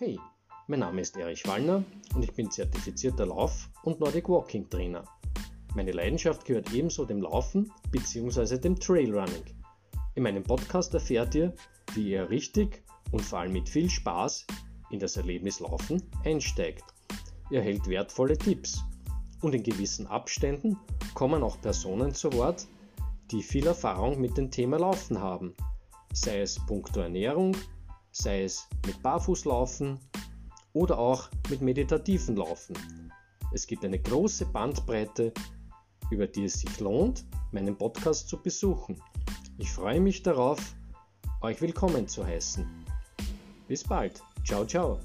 Hey, mein Name ist Erich Wallner und ich bin zertifizierter Lauf- und Nordic Walking Trainer. Meine Leidenschaft gehört ebenso dem Laufen bzw. dem Trailrunning. In meinem Podcast erfährt ihr, wie ihr richtig und vor allem mit viel Spaß in das Erlebnis Laufen einsteigt. Ihr erhält wertvolle Tipps und in gewissen Abständen kommen auch Personen zu Wort, die viel Erfahrung mit dem Thema Laufen haben, sei es puncto Ernährung, sei es mit Barfußlaufen oder auch mit meditativen Laufen. Es gibt eine große Bandbreite, über die es sich lohnt, meinen Podcast zu besuchen. Ich freue mich darauf, euch willkommen zu heißen. Bis bald. Ciao, ciao.